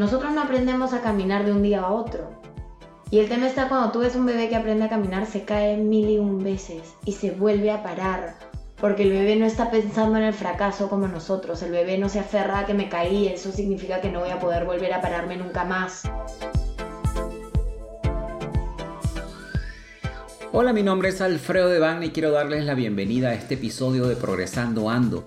Nosotros no aprendemos a caminar de un día a otro. Y el tema está cuando tú ves un bebé que aprende a caminar, se cae mil y un veces y se vuelve a parar. Porque el bebé no está pensando en el fracaso como nosotros. El bebé no se aferra a que me caí, eso significa que no voy a poder volver a pararme nunca más. Hola, mi nombre es Alfredo de y quiero darles la bienvenida a este episodio de Progresando Ando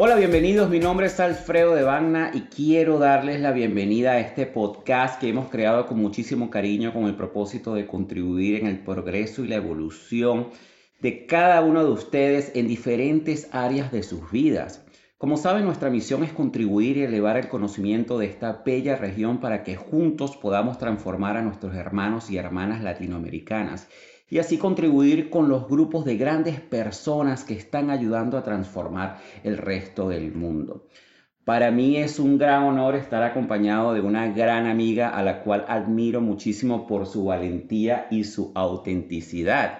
Hola, bienvenidos. Mi nombre es Alfredo de Bagna y quiero darles la bienvenida a este podcast que hemos creado con muchísimo cariño con el propósito de contribuir en el progreso y la evolución de cada uno de ustedes en diferentes áreas de sus vidas. Como saben, nuestra misión es contribuir y elevar el conocimiento de esta bella región para que juntos podamos transformar a nuestros hermanos y hermanas latinoamericanas y así contribuir con los grupos de grandes personas que están ayudando a transformar el resto del mundo. Para mí es un gran honor estar acompañado de una gran amiga a la cual admiro muchísimo por su valentía y su autenticidad.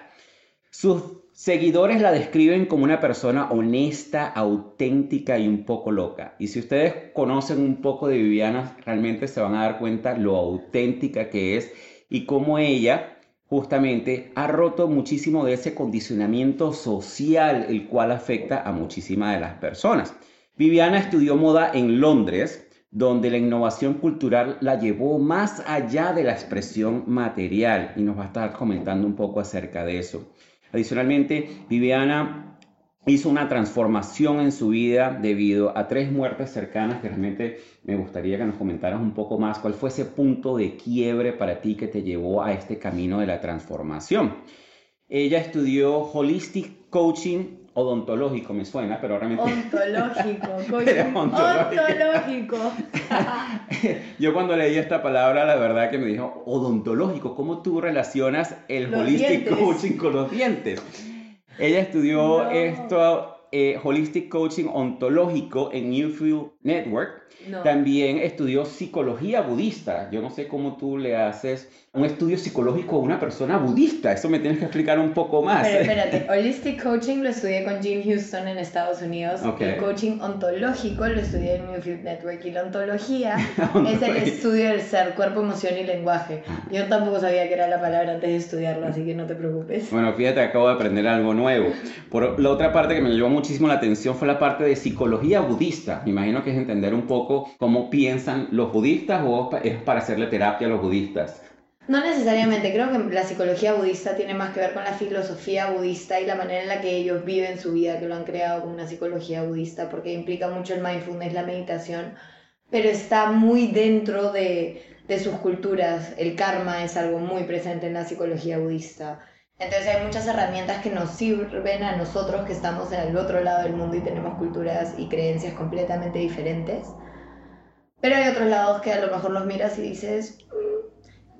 Sus seguidores la describen como una persona honesta, auténtica y un poco loca. Y si ustedes conocen un poco de Viviana, realmente se van a dar cuenta lo auténtica que es y cómo ella justamente ha roto muchísimo de ese condicionamiento social el cual afecta a muchísimas de las personas. Viviana estudió moda en Londres, donde la innovación cultural la llevó más allá de la expresión material y nos va a estar comentando un poco acerca de eso. Adicionalmente, Viviana hizo una transformación en su vida debido a tres muertes cercanas que realmente me gustaría que nos comentaras un poco más cuál fue ese punto de quiebre para ti que te llevó a este camino de la transformación. Ella estudió Holistic Coaching odontológico, me suena, pero realmente... Ontológico, coaching ontológico. Yo cuando leí esta palabra, la verdad que me dijo, odontológico, ¿cómo tú relacionas el Holistic Coaching con los dientes? Ella estudió esto, eh, Holistic Coaching Ontológico en Newfield Network. También estudió psicología budista. Yo no sé cómo tú le haces un estudio psicológico a una persona budista. Eso me tienes que explicar un poco más. Pero espérate, Holistic Coaching lo estudié con Jim Houston en Estados Unidos. El coaching ontológico lo estudié en Newfield Network. Y la ontología es el estudio del ser, cuerpo, emoción y lenguaje. Ah. Yo tampoco sabía que era la palabra antes de estudiarlo, así que no te preocupes. Bueno, fíjate, acabo de aprender algo nuevo. Por la otra parte que me llamó muchísimo la atención fue la parte de psicología budista. Me imagino que es entender un poco cómo piensan los budistas o es para hacerle terapia a los budistas. No necesariamente, creo que la psicología budista tiene más que ver con la filosofía budista y la manera en la que ellos viven su vida, que lo han creado como una psicología budista, porque implica mucho el mindfulness, la meditación, pero está muy dentro de, de sus culturas. El karma es algo muy presente en la psicología budista. Entonces hay muchas herramientas que nos sirven a nosotros que estamos en el otro lado del mundo y tenemos culturas y creencias completamente diferentes. Pero hay otros lados que a lo mejor los miras y dices,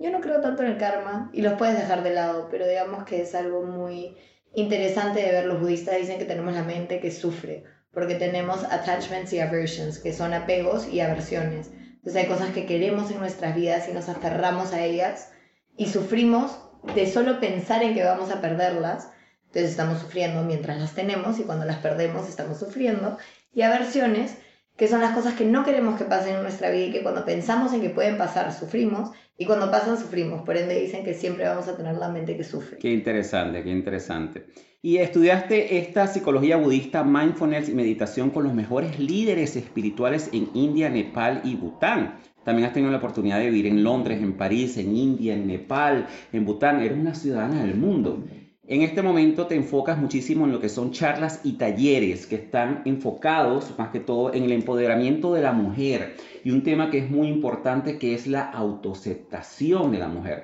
yo no creo tanto en el karma y los puedes dejar de lado, pero digamos que es algo muy interesante de ver. Los budistas dicen que tenemos la mente que sufre, porque tenemos attachments y aversions, que son apegos y aversiones. Entonces hay cosas que queremos en nuestras vidas y nos aferramos a ellas y sufrimos de solo pensar en que vamos a perderlas. Entonces estamos sufriendo mientras las tenemos y cuando las perdemos estamos sufriendo. Y aversiones que son las cosas que no queremos que pasen en nuestra vida y que cuando pensamos en que pueden pasar, sufrimos, y cuando pasan, sufrimos. Por ende, dicen que siempre vamos a tener la mente que sufre. Qué interesante, qué interesante. Y estudiaste esta psicología budista, mindfulness y meditación con los mejores líderes espirituales en India, Nepal y Bután. También has tenido la oportunidad de vivir en Londres, en París, en India, en Nepal, en Bután. Eres una ciudadana del mundo. En este momento te enfocas muchísimo en lo que son charlas y talleres que están enfocados más que todo en el empoderamiento de la mujer y un tema que es muy importante que es la autoaceptación de la mujer.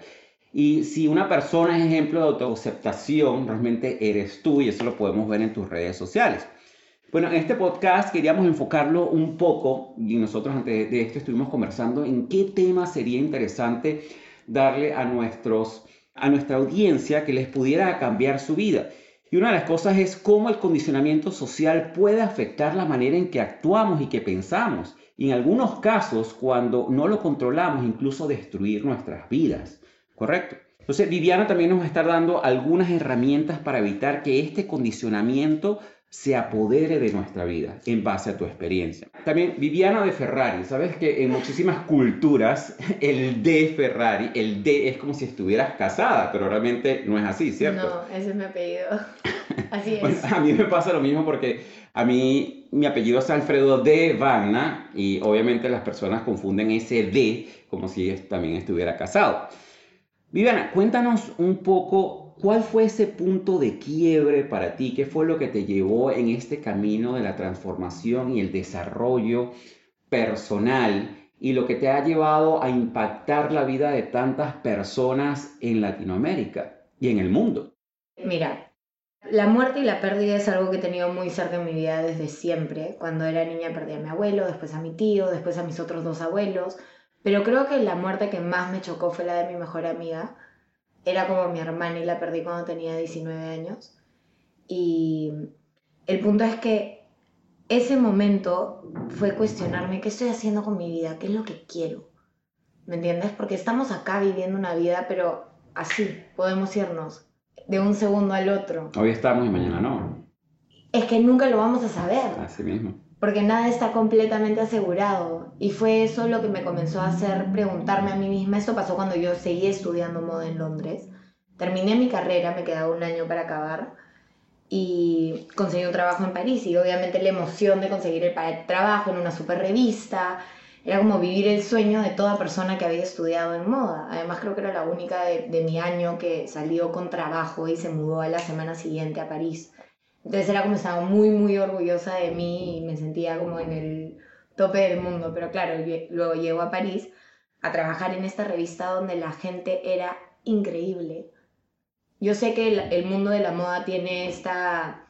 Y si una persona es ejemplo de autoaceptación, realmente eres tú y eso lo podemos ver en tus redes sociales. Bueno, en este podcast queríamos enfocarlo un poco, y nosotros antes de esto estuvimos conversando en qué tema sería interesante darle a, nuestros, a nuestra audiencia que les pudiera cambiar su vida. Y una de las cosas es cómo el condicionamiento social puede afectar la manera en que actuamos y que pensamos. Y en algunos casos, cuando no lo controlamos, incluso destruir nuestras vidas. ¿Correcto? Entonces, Viviana también nos está dando algunas herramientas para evitar que este condicionamiento se apodere de nuestra vida en base a tu experiencia. También Viviana de Ferrari, sabes que en muchísimas culturas el de Ferrari, el de es como si estuvieras casada, pero realmente no es así, ¿cierto? No, ese es mi apellido. Así es. a mí me pasa lo mismo porque a mí mi apellido es Alfredo de Vanna y obviamente las personas confunden ese de como si también estuviera casado. Viviana, cuéntanos un poco ¿Cuál fue ese punto de quiebre para ti? ¿Qué fue lo que te llevó en este camino de la transformación y el desarrollo personal y lo que te ha llevado a impactar la vida de tantas personas en Latinoamérica y en el mundo? Mira, la muerte y la pérdida es algo que he tenido muy cerca en mi vida desde siempre. Cuando era niña perdí a mi abuelo, después a mi tío, después a mis otros dos abuelos. Pero creo que la muerte que más me chocó fue la de mi mejor amiga era como mi hermana y la perdí cuando tenía 19 años. Y el punto es que ese momento fue cuestionarme qué estoy haciendo con mi vida, qué es lo que quiero. ¿Me entiendes? Porque estamos acá viviendo una vida, pero así, podemos irnos de un segundo al otro. Hoy estamos y mañana no. Es que nunca lo vamos a saber. Así mismo porque nada está completamente asegurado. Y fue eso lo que me comenzó a hacer preguntarme a mí misma. Esto pasó cuando yo seguí estudiando moda en Londres. Terminé mi carrera, me quedaba un año para acabar y conseguí un trabajo en París y obviamente la emoción de conseguir el trabajo en una super revista era como vivir el sueño de toda persona que había estudiado en moda. Además creo que era la única de, de mi año que salió con trabajo y se mudó a la semana siguiente a París. Entonces era como estaba muy, muy orgullosa de mí y me sentía como en el tope del mundo. Pero claro, luego llego a París a trabajar en esta revista donde la gente era increíble. Yo sé que el, mundo de la moda tiene esta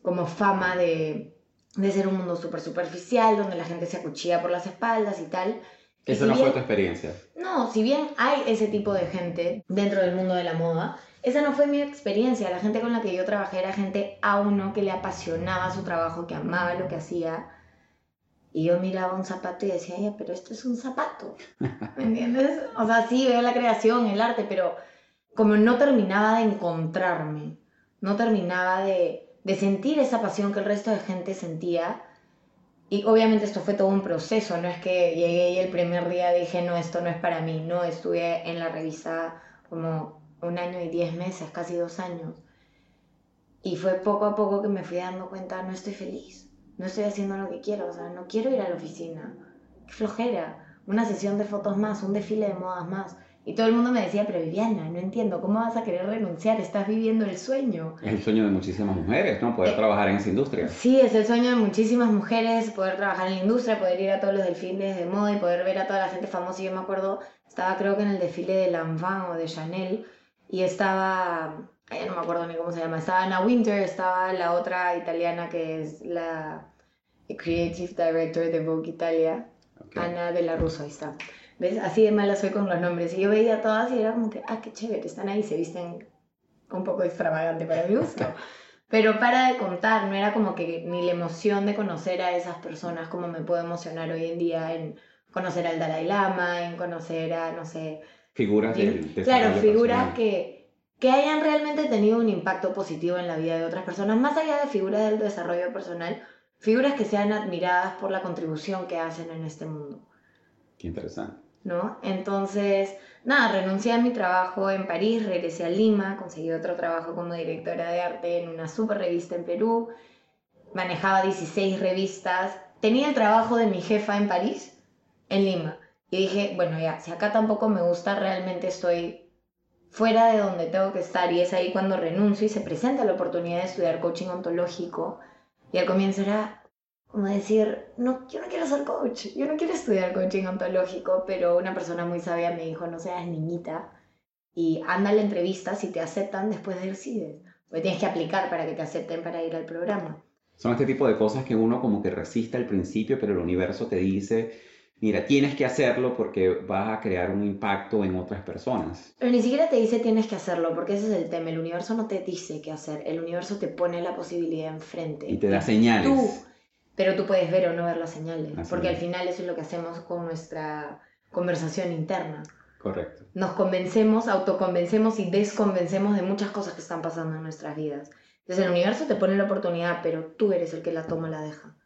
como fama de, de ser un mundo súper superficial, donde la gente se acuchilla por las espaldas y tal. Esa no fue tu experiencia. No, si bien hay ese tipo de gente dentro del mundo de la moda, esa no fue mi experiencia. La gente con la que yo trabajé era gente a uno que le apasionaba su trabajo, que amaba lo que hacía. Y yo miraba un zapato y decía, Ay, pero esto es un zapato. ¿Me entiendes? O sea, sí, veo la creación, el arte, pero como no terminaba de encontrarme, no terminaba de, de sentir esa pasión que el resto de gente sentía. Y obviamente esto fue todo un proceso, no es que llegué y el primer día dije, no, esto no es para mí, no, estuve en la revista como un año y diez meses, casi dos años. Y fue poco a poco que me fui dando cuenta, no estoy feliz, no estoy haciendo lo que quiero, o sea, no quiero ir a la oficina. Qué flojera, una sesión de fotos más, un desfile de modas más. Y todo el mundo me decía, pero Viviana, no entiendo, ¿cómo vas a querer renunciar? Estás viviendo el sueño. Es el sueño de muchísimas mujeres, ¿no? Poder eh, trabajar en esa industria. Sí, es el sueño de muchísimas mujeres, poder trabajar en la industria, poder ir a todos los desfiles de moda y poder ver a toda la gente famosa. Y yo me acuerdo, estaba creo que en el desfile de Lanvin o de Chanel, y estaba, no me acuerdo ni cómo se llama, estaba Anna Winter, estaba la otra italiana que es la Creative Director de Vogue Italia, Ana de la Russo, ahí está. ¿Ves? Así de mala soy con los nombres. Y yo veía todas y era como que, ah, qué chévere, están ahí, se visten un poco extravagante para mi gusto. Pero para de contar, no era como que ni la emoción de conocer a esas personas como me puedo emocionar hoy en día en conocer al Dalai Lama, en conocer a, no sé, Figuras del Claro, figuras que, que hayan realmente tenido un impacto positivo en la vida de otras personas, más allá de figuras del desarrollo personal, figuras que sean admiradas por la contribución que hacen en este mundo. Qué interesante. ¿No? Entonces, nada, renuncié a mi trabajo en París, regresé a Lima, conseguí otro trabajo como directora de arte en una super revista en Perú, manejaba 16 revistas, tenía el trabajo de mi jefa en París, en Lima. Y dije, bueno, ya, si acá tampoco me gusta, realmente estoy fuera de donde tengo que estar. Y es ahí cuando renuncio y se presenta la oportunidad de estudiar coaching ontológico. Y al comienzo era como decir, no, yo no quiero ser coach, yo no quiero estudiar coaching ontológico, pero una persona muy sabia me dijo, no seas niñita y anda a la entrevista, si te aceptan, después decides. Porque tienes que aplicar para que te acepten para ir al programa. Son este tipo de cosas que uno como que resiste al principio, pero el universo te dice, mira, tienes que hacerlo porque vas a crear un impacto en otras personas. Pero ni siquiera te dice tienes que hacerlo, porque ese es el tema. El universo no te dice qué hacer, el universo te pone la posibilidad enfrente. Y te da señales. Tú, pero tú puedes ver o no ver las señales, porque al final eso es lo que hacemos con nuestra conversación interna. Correcto. Nos convencemos, autoconvencemos y desconvencemos de muchas cosas que están pasando en nuestras vidas. Entonces el universo te pone la oportunidad, pero tú eres el que la toma o la deja.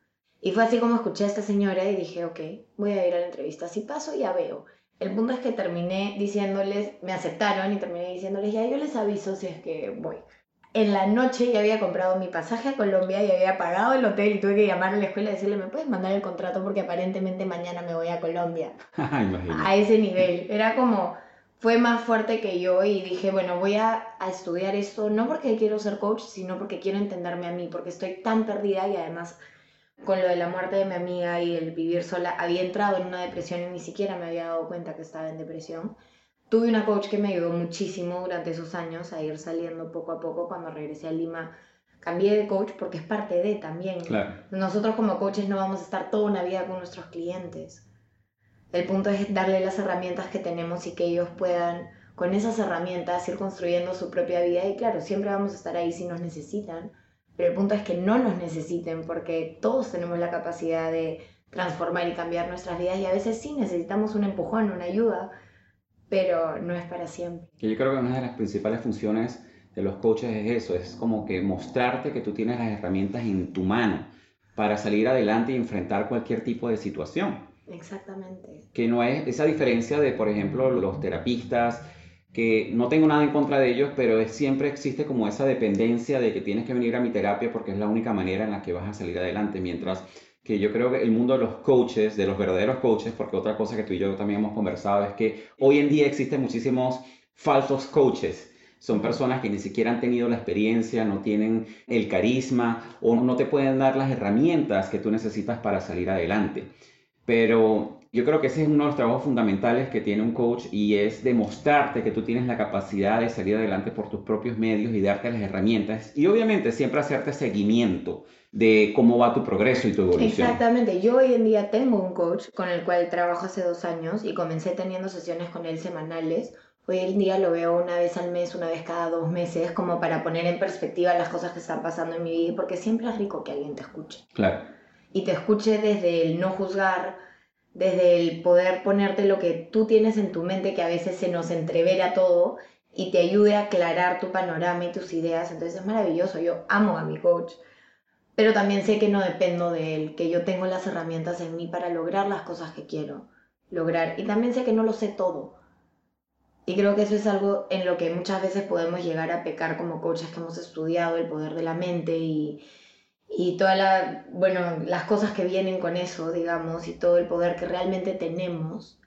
Y fue así como escuché a esta señora y dije, ok, voy a ir a la entrevista. Si paso, ya veo. El punto es que terminé diciéndoles, me aceptaron y terminé diciéndoles, ya yo les aviso si es que voy. En la noche ya había comprado mi pasaje a Colombia y había pagado el hotel y tuve que llamar a la escuela y decirle, ¿me puedes mandar el contrato? Porque aparentemente mañana me voy a Colombia. a ese nivel. Era como, fue más fuerte que yo y dije, bueno, voy a, a, estudiar esto, no porque quiero ser coach, sino porque quiero entenderme a mí, porque estoy tan perdida y además con lo de la muerte de mi amiga y el vivir sola, había entrado en una depresión y ni siquiera me había dado cuenta que estaba en depresión. Tuve una coach que me ayudó muchísimo durante esos años a ir saliendo poco a poco. Cuando regresé a Lima, cambié de coach porque es parte de también. Nosotros como coaches no vamos a estar toda una vida con nuestros clientes. El punto es darle las herramientas que tenemos y que ellos puedan, con esas herramientas, ir construyendo su propia vida. Y claro, siempre vamos a estar ahí si nos necesitan pero el punto es que no nos necesiten porque todos tenemos la capacidad de transformar y cambiar nuestras vidas y a veces sí necesitamos un empujón, una ayuda, pero no es para siempre. Yo creo que una de las principales funciones de los coaches es eso, es como que mostrarte que tú tienes las herramientas en tu mano para salir adelante y enfrentar cualquier tipo de situación. Exactamente. Que no es esa diferencia de, por ejemplo, los terapistas que no tengo nada en contra de ellos, pero siempre existe como esa dependencia de que tienes que venir a mi terapia porque es la única manera en la que vas a salir adelante, mientras que yo creo que el mundo de los coaches, de los verdaderos coaches, porque otra cosa que tú y yo también hemos conversado es que hoy en día existen muchísimos falsos coaches. Son personas que ni siquiera han tenido la experiencia, no tienen el carisma o no te pueden dar las herramientas que tú necesitas para salir adelante. Pero yo creo que ese es uno de los trabajos fundamentales que tiene un coach y es demostrarte que tú tienes la capacidad de salir adelante por tus propios medios y darte las herramientas y obviamente siempre hacerte seguimiento de cómo va tu progreso y tu evolución. Exactamente, yo hoy en día tengo un coach con el cual trabajo hace dos años y comencé teniendo sesiones con él semanales. Hoy en día lo veo una vez al mes, una vez cada dos meses, como para poner en perspectiva las cosas que están pasando en mi vida, porque siempre es rico que alguien te escuche. Claro. Y te escuche desde el no juzgar, desde el poder ponerte lo que tú tienes en tu mente, que a veces se nos entrevera todo, y te ayude a aclarar tu panorama y tus ideas. Entonces es maravilloso, yo amo a mi coach, pero también sé que no dependo de él, que yo tengo las herramientas en mí para lograr las cosas que quiero lograr. Y también sé que no lo sé todo. Y creo que eso es algo en lo que muchas veces podemos llegar a pecar como coaches que hemos estudiado el poder de la mente y, y todas la, bueno, las cosas que vienen con eso, digamos, y todo el poder que realmente tenemos,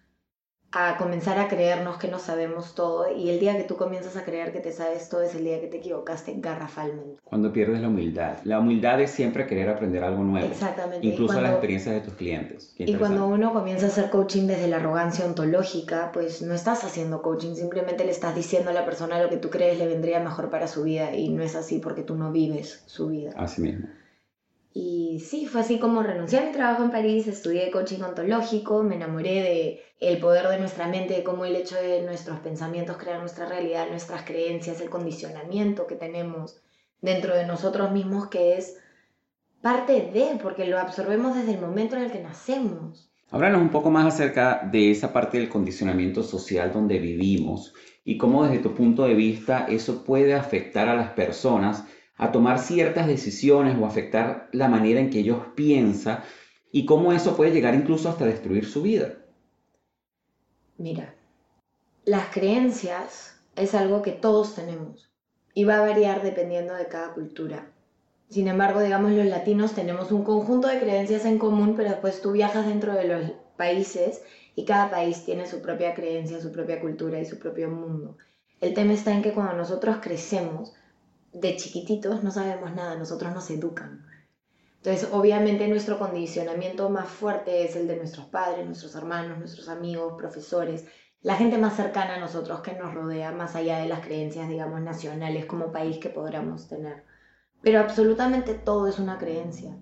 a comenzar a creernos que no sabemos todo y el día que tú comienzas a creer que te sabes todo es el día que te equivocaste garrafalmente. Cuando pierdes la humildad. La humildad es siempre querer aprender algo nuevo. Exactamente. Incluso las experiencias de tus clientes. Y cuando uno comienza a hacer coaching desde la arrogancia ontológica, pues no estás haciendo coaching, simplemente le estás diciendo a la persona lo que tú crees le vendría mejor para su vida y no es así porque tú no vives su vida. Así mismo. Y sí, fue así como renuncié a mi trabajo en París, estudié coaching ontológico, me enamoré de el poder de nuestra mente, de cómo el hecho de nuestros pensamientos crear nuestra realidad, nuestras creencias, el condicionamiento que tenemos dentro de nosotros mismos que es parte de, porque lo absorbemos desde el momento en el que nacemos. Háblanos un poco más acerca de esa parte del condicionamiento social donde vivimos y cómo desde tu punto de vista eso puede afectar a las personas a tomar ciertas decisiones o afectar la manera en que ellos piensan y cómo eso puede llegar incluso hasta destruir su vida. Mira, las creencias es algo que todos tenemos y va a variar dependiendo de cada cultura. Sin embargo, digamos, los latinos tenemos un conjunto de creencias en común, pero después tú viajas dentro de los países y cada país tiene su propia creencia, su propia cultura y su propio mundo. El tema está en que cuando nosotros crecemos, de chiquititos no sabemos nada, nosotros nos educan. Entonces, obviamente nuestro condicionamiento más fuerte es el de nuestros padres, nuestros hermanos, nuestros amigos, profesores, la gente más cercana a nosotros que nos rodea, más allá de las creencias, digamos, nacionales como país que podamos tener. Pero absolutamente todo es una creencia.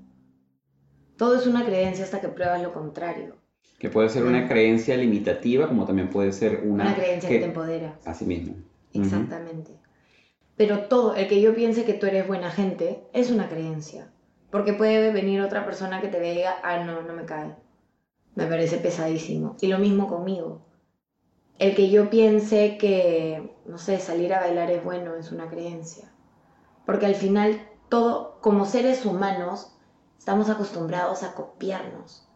Todo es una creencia hasta que pruebas lo contrario. Que puede ser una creencia limitativa, como también puede ser una... Una creencia que, te empodera. Así mismo. Exactamente. Pero todo, el que yo piense que tú eres buena gente, es una creencia. Porque puede venir otra persona que te diga, ah, no, no me cae. Me parece pesadísimo. Y lo mismo conmigo. El que yo piense que, no sé, salir a bailar es bueno es una creencia. Porque al final, todo, como seres humanos, estamos acostumbrados a copiarnos,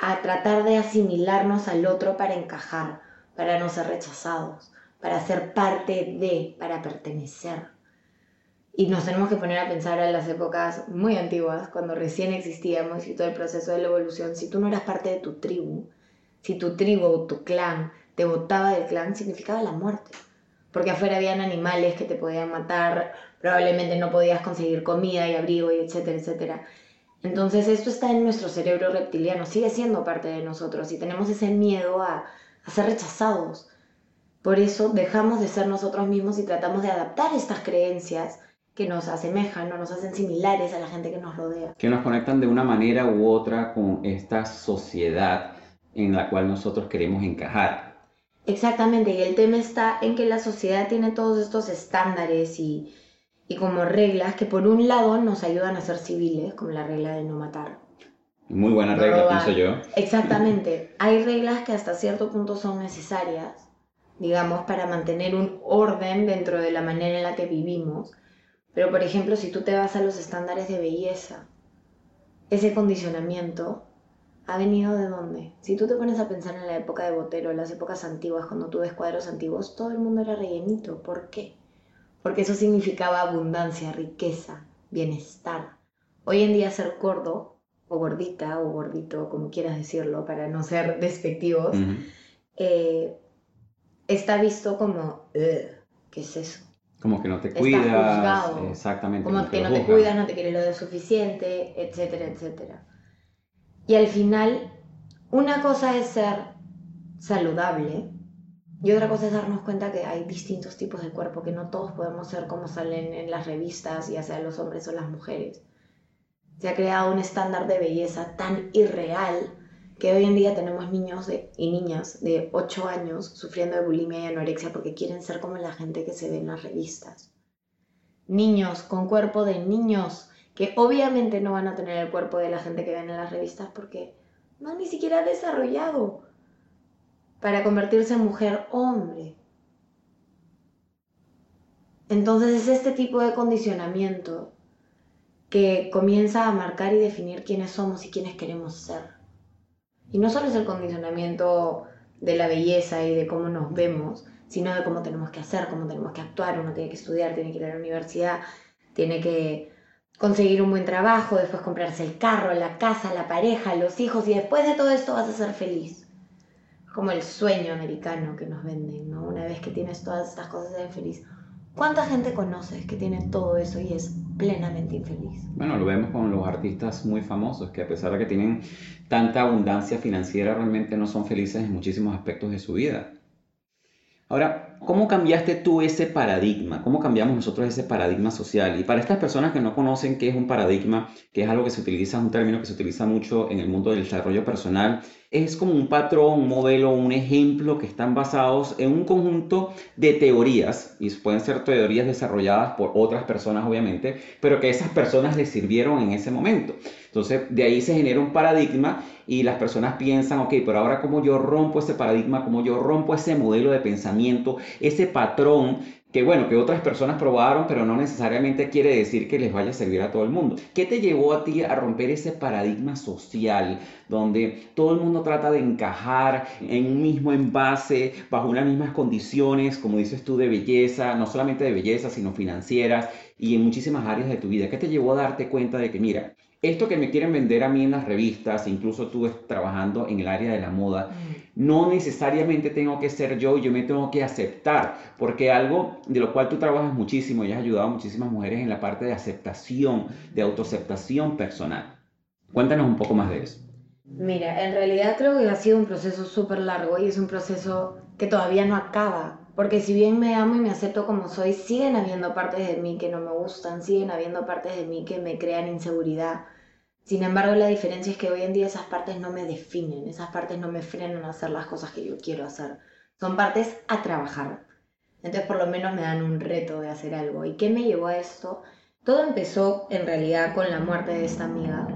a tratar de asimilarnos al otro para encajar, para no ser rechazados para ser parte de, para pertenecer. Y nos tenemos que poner a pensar en las épocas muy antiguas, cuando recién existíamos y todo el proceso de la evolución. Si tú no eras parte de tu tribu, si tu tribu o tu clan te botaba del clan, significaba la muerte. Porque afuera habían animales que te podían matar, probablemente no podías conseguir comida y abrigo y etcétera, etcétera. Entonces esto está en nuestro cerebro reptiliano, sigue siendo parte de nosotros y tenemos ese miedo a, a ser rechazados, por eso dejamos de ser nosotros mismos y tratamos de adaptar estas creencias que nos asemejan o nos hacen similares a la gente que nos rodea. Que nos conectan de una manera u otra con esta sociedad en la cual nosotros queremos encajar. Exactamente, y el tema está en que la sociedad tiene todos estos estándares y, y como reglas que por un lado nos ayudan a ser civiles, como la regla de no matar. Muy buena regla, pienso yo. Exactamente. Hay reglas que hasta cierto punto son necesarias, digamos, para mantener un orden dentro de la manera en la que vivimos. Pero, por ejemplo, si tú te vas a los estándares de belleza, ese condicionamiento ha venido de dónde? Si tú te pones a pensar en la época de Botero, en las épocas antiguas, cuando tú ves cuadros antiguos, todo el mundo era rellenito. ¿Por qué? Porque eso significaba abundancia, riqueza, bienestar. Hoy en día ser gordo, o gordita, o gordito, como quieras decirlo, para no ser despectivos, eh, está visto como, ¿qué es eso? Como que no te cuidas, exactamente. Como que no te cuidas, no te quieres lo suficiente, etcétera, etcétera. Y al final, una cosa es ser saludable y otra cosa es darnos cuenta que hay distintos tipos de cuerpo, que no todos podemos ser como salen en las revistas, ya sea los hombres o las mujeres. Se ha creado un estándar de belleza tan irreal que hoy en día tenemos niños y niñas de 8 años sufriendo de bulimia y anorexia porque quieren ser como la gente que se ve en las revistas. Niños con cuerpo de niños que obviamente no van a tener el cuerpo de la gente que ven en las revistas porque no han ni siquiera desarrollado para convertirse en mujer hombre. Entonces es este tipo de condicionamiento que comienza a marcar y definir quiénes somos y quiénes queremos ser. Y no solo es el condicionamiento de la belleza y de cómo nos vemos, sino de cómo tenemos que hacer, cómo tenemos que actuar. Uno tiene que estudiar, tiene que ir a la universidad, tiene que conseguir un buen trabajo, después comprarse el carro, la casa, la pareja, los hijos, y después de todo esto vas a ser feliz. Como el sueño americano que nos venden, ¿no? Una vez que tienes todas estas cosas, eres feliz. ¿Cuánta gente conoces que tiene todo eso y es plenamente infeliz? Bueno, lo vemos con los artistas muy famosos que a pesar de que tienen tanta abundancia financiera, realmente no son felices en muchísimos aspectos de su vida. Ahora, ¿cómo cambiaste tú ese paradigma? ¿Cómo cambiamos nosotros ese paradigma social? Y para estas personas que no conocen qué es un paradigma, que es algo que se utiliza, un término que se utiliza mucho en el mundo del desarrollo personal, es como un patrón, un modelo, un ejemplo que están basados en un conjunto de teorías, y pueden ser teorías desarrolladas por otras personas obviamente, pero que esas personas les sirvieron en ese momento. Entonces, de ahí se genera un paradigma y las personas piensan, ok, pero ahora cómo yo rompo ese paradigma, cómo yo rompo ese modelo de pensamiento, ese patrón que bueno, que otras personas probaron, pero no necesariamente quiere decir que les vaya a servir a todo el mundo. ¿Qué te llevó a ti a romper ese paradigma social donde todo el mundo trata de encajar en un mismo envase, bajo unas mismas condiciones, como dices tú, de belleza, no solamente de belleza, sino financieras y en muchísimas áreas de tu vida? ¿Qué te llevó a darte cuenta de que, mira, esto que me quieren vender a mí en las revistas, incluso tú trabajando en el área de la moda, mm. no necesariamente tengo que ser yo, yo me tengo que aceptar, porque algo de lo cual tú trabajas muchísimo y has ayudado a muchísimas mujeres en la parte de aceptación, de autoaceptación personal. Cuéntanos un poco más de eso. Mira, en realidad creo que ha sido un proceso súper largo y es un proceso que todavía no acaba. Porque si bien me amo y me acepto como soy, siguen habiendo partes de mí que no me gustan, siguen habiendo partes de mí que me crean inseguridad. Sin embargo, la diferencia es que hoy en día esas partes no me definen, esas partes no me frenan a hacer las cosas que yo quiero hacer. Son partes a trabajar. Entonces por lo menos me dan un reto de hacer algo. ¿Y qué me llevó a esto? Todo empezó en realidad con la muerte de esta amiga,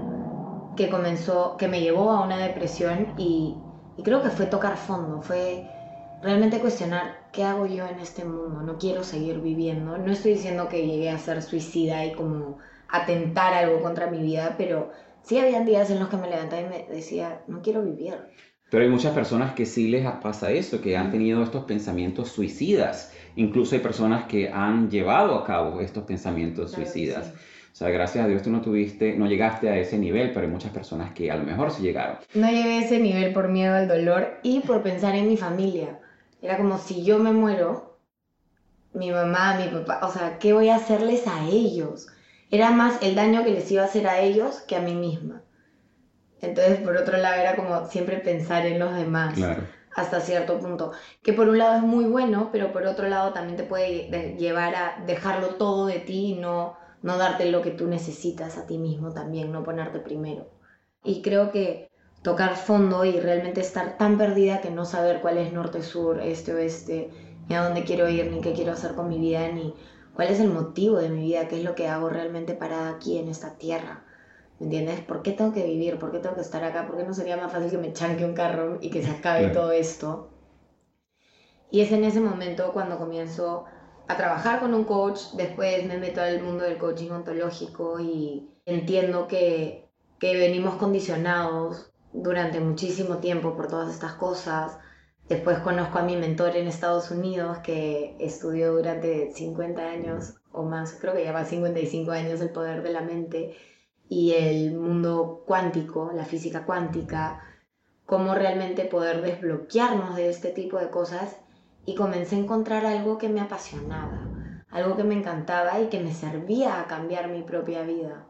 que comenzó, que me llevó a una depresión y, y creo que fue tocar fondo, fue realmente cuestionar qué hago yo en este mundo, no quiero seguir viviendo, no estoy diciendo que llegué a ser suicida y como atentar algo contra mi vida, pero sí habían días en los que me levantaba y me decía, no quiero vivir. Pero hay muchas personas que sí les pasa eso, que han tenido estos pensamientos suicidas. Incluso hay personas que han llevado a cabo estos pensamientos suicidas. O sea, gracias a Dios tú no tuviste, no llegaste a ese nivel, pero hay muchas personas que a lo mejor sí llegaron. No llegué a ese nivel por miedo al dolor y por pensar en mi familia. Era como si yo me muero, mi mamá, mi papá, o sea, ¿qué voy a hacerles a ellos? Era más el daño que les iba a hacer a ellos que a mí misma. Entonces, por otro lado, era como siempre pensar en los demás. Hasta cierto punto. Que por un lado es muy bueno, pero por otro lado también te puede llevar a dejarlo todo de ti y no, no darte lo que tú necesitas a ti mismo también, no ponerte primero. Y creo que tocar fondo y realmente estar tan perdida que no saber cuál es norte, sur, este, oeste, ni a dónde quiero ir, ni qué quiero hacer con mi vida, ni cuál es el motivo de mi vida, qué es lo que hago realmente para aquí en esta tierra. ¿Me entiendes? ¿Por qué tengo que vivir? ¿Por qué tengo que estar acá? ¿Por qué no sería más fácil que me chanque un carro y que se acabe todo esto? Y es en ese momento cuando comienzo a trabajar con un coach, después me meto al mundo del coaching ontológico y entiendo que, que venimos condicionados durante muchísimo tiempo por todas estas cosas. Después conozco a mi mentor en Estados Unidos que estudió durante 50 años o más, creo que lleva 55 años el poder de la mente y el mundo cuántico, la física cuántica, cómo realmente poder desbloquearnos de este tipo de cosas y comencé a encontrar algo que me apasionaba, algo que me encantaba y que me servía a cambiar mi propia vida,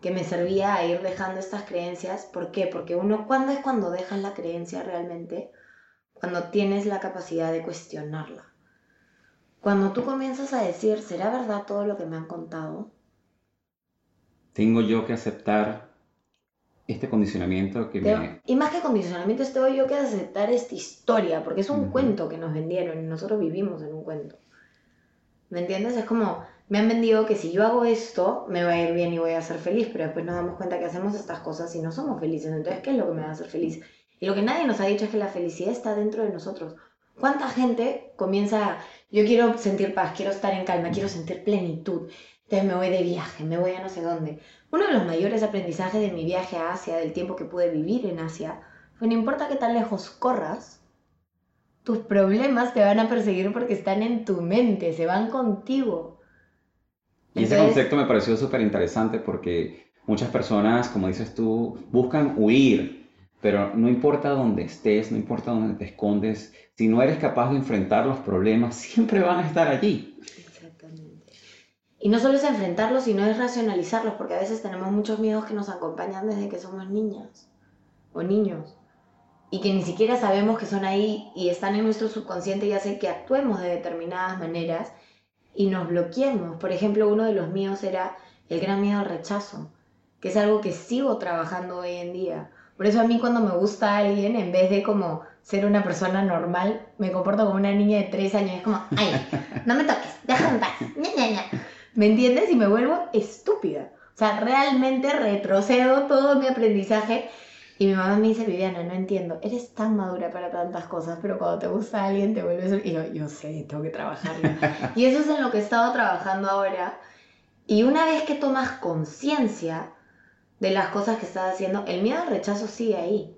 que me servía a ir dejando estas creencias. ¿Por qué? Porque uno, ¿cuándo es cuando dejas la creencia realmente? Cuando tienes la capacidad de cuestionarla. Cuando tú comienzas a decir, ¿será verdad todo lo que me han contado? tengo yo que aceptar este condicionamiento que me... Y más que condicionamiento, tengo yo que aceptar esta historia, porque es un cuento que nos vendieron y nosotros vivimos en un cuento. ¿Me entiendes? Es como, me han vendido que si yo hago esto, me va a ir bien y voy a ser feliz, pero después nos damos cuenta que hacemos estas cosas y no somos felices. Entonces, ¿qué es lo que me va a hacer feliz? Y lo que nadie nos ha dicho es que la felicidad está dentro de nosotros. ¿Cuánta gente comienza, yo quiero sentir paz, quiero estar en calma, quiero sentir plenitud? Entonces me voy de viaje, me voy a no sé dónde. Uno de los mayores aprendizajes de mi viaje a Asia, del tiempo que pude vivir en Asia, fue no importa qué tan lejos corras, tus problemas te van a perseguir porque están en tu mente, se van contigo. Y ese concepto me pareció súper interesante porque muchas personas, como dices tú, buscan huir, pero no importa dónde estés, no importa dónde te escondes, si no eres capaz de enfrentar los problemas, siempre van a estar allí. Y no solo es enfrentarlos, sino es racionalizarlos, porque a veces tenemos muchos miedos que nos acompañan desde que somos niñas o niños y que ni siquiera sabemos que son ahí y están en nuestro subconsciente y hace que actuemos de determinadas maneras y nos bloqueemos. Por ejemplo, uno de los míos era el gran miedo al rechazo, que es algo que sigo trabajando hoy en día. Por eso a mí cuando me gusta alguien, en vez de como ser una persona normal, me comporto como una niña de tres años. Es como, ay, no me toques, déjame paz, ¿Me entiendes? Y me vuelvo estúpida. O sea, realmente retrocedo todo mi aprendizaje. Y mi mamá me dice, Viviana, no entiendo, eres tan madura para tantas cosas, pero cuando te gusta alguien te vuelves... Y yo, yo sé, tengo que trabajarlo. y eso es en lo que he estado trabajando ahora. Y una vez que tomas conciencia de las cosas que estás haciendo, el miedo al rechazo sigue ahí.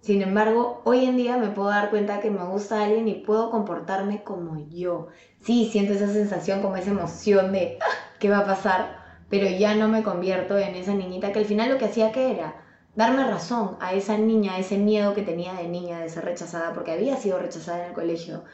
Sin embargo, hoy en día me puedo dar cuenta que me gusta alguien y puedo comportarme como yo. Sí, siento esa sensación, como esa emoción de ah, qué va a pasar, pero ya no me convierto en esa niñita que al final lo que hacía que era darme razón a esa niña, a ese miedo que tenía de niña de ser rechazada, porque había sido rechazada en el colegio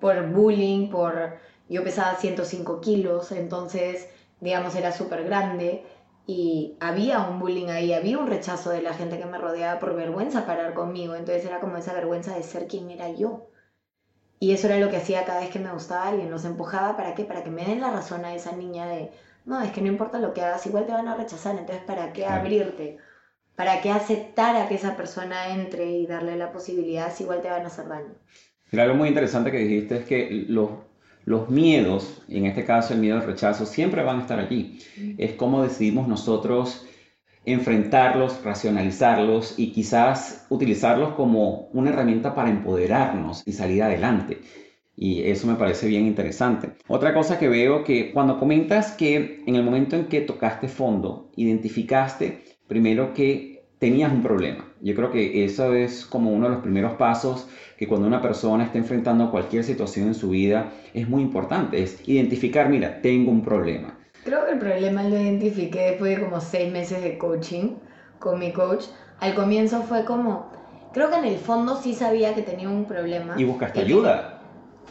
por bullying, por yo pesaba 105 kilos, entonces digamos era súper grande y había un bullying ahí, había un rechazo de la gente que me rodeaba por vergüenza parar conmigo, entonces era como esa vergüenza de ser quien era yo. Y eso era lo que hacía cada vez que me gustaba alguien, los empujaba para qué, para que me den la razón a esa niña de, no, es que no importa lo que hagas, igual te van a rechazar, entonces ¿para qué abrirte? ¿Para qué aceptar a que esa persona entre y darle la posibilidad si igual te van a hacer daño? Mira, algo muy interesante que dijiste es que los, los miedos, en este caso el miedo al rechazo, siempre van a estar allí. Es como decidimos nosotros enfrentarlos, racionalizarlos y quizás utilizarlos como una herramienta para empoderarnos y salir adelante. Y eso me parece bien interesante. Otra cosa que veo que cuando comentas que en el momento en que tocaste fondo, identificaste primero que tenías un problema. Yo creo que eso es como uno de los primeros pasos que cuando una persona está enfrentando cualquier situación en su vida es muy importante, es identificar, mira, tengo un problema. Creo que el problema lo identifiqué después de como seis meses de coaching con mi coach. Al comienzo fue como, creo que en el fondo sí sabía que tenía un problema. ¿Y buscaste ayuda?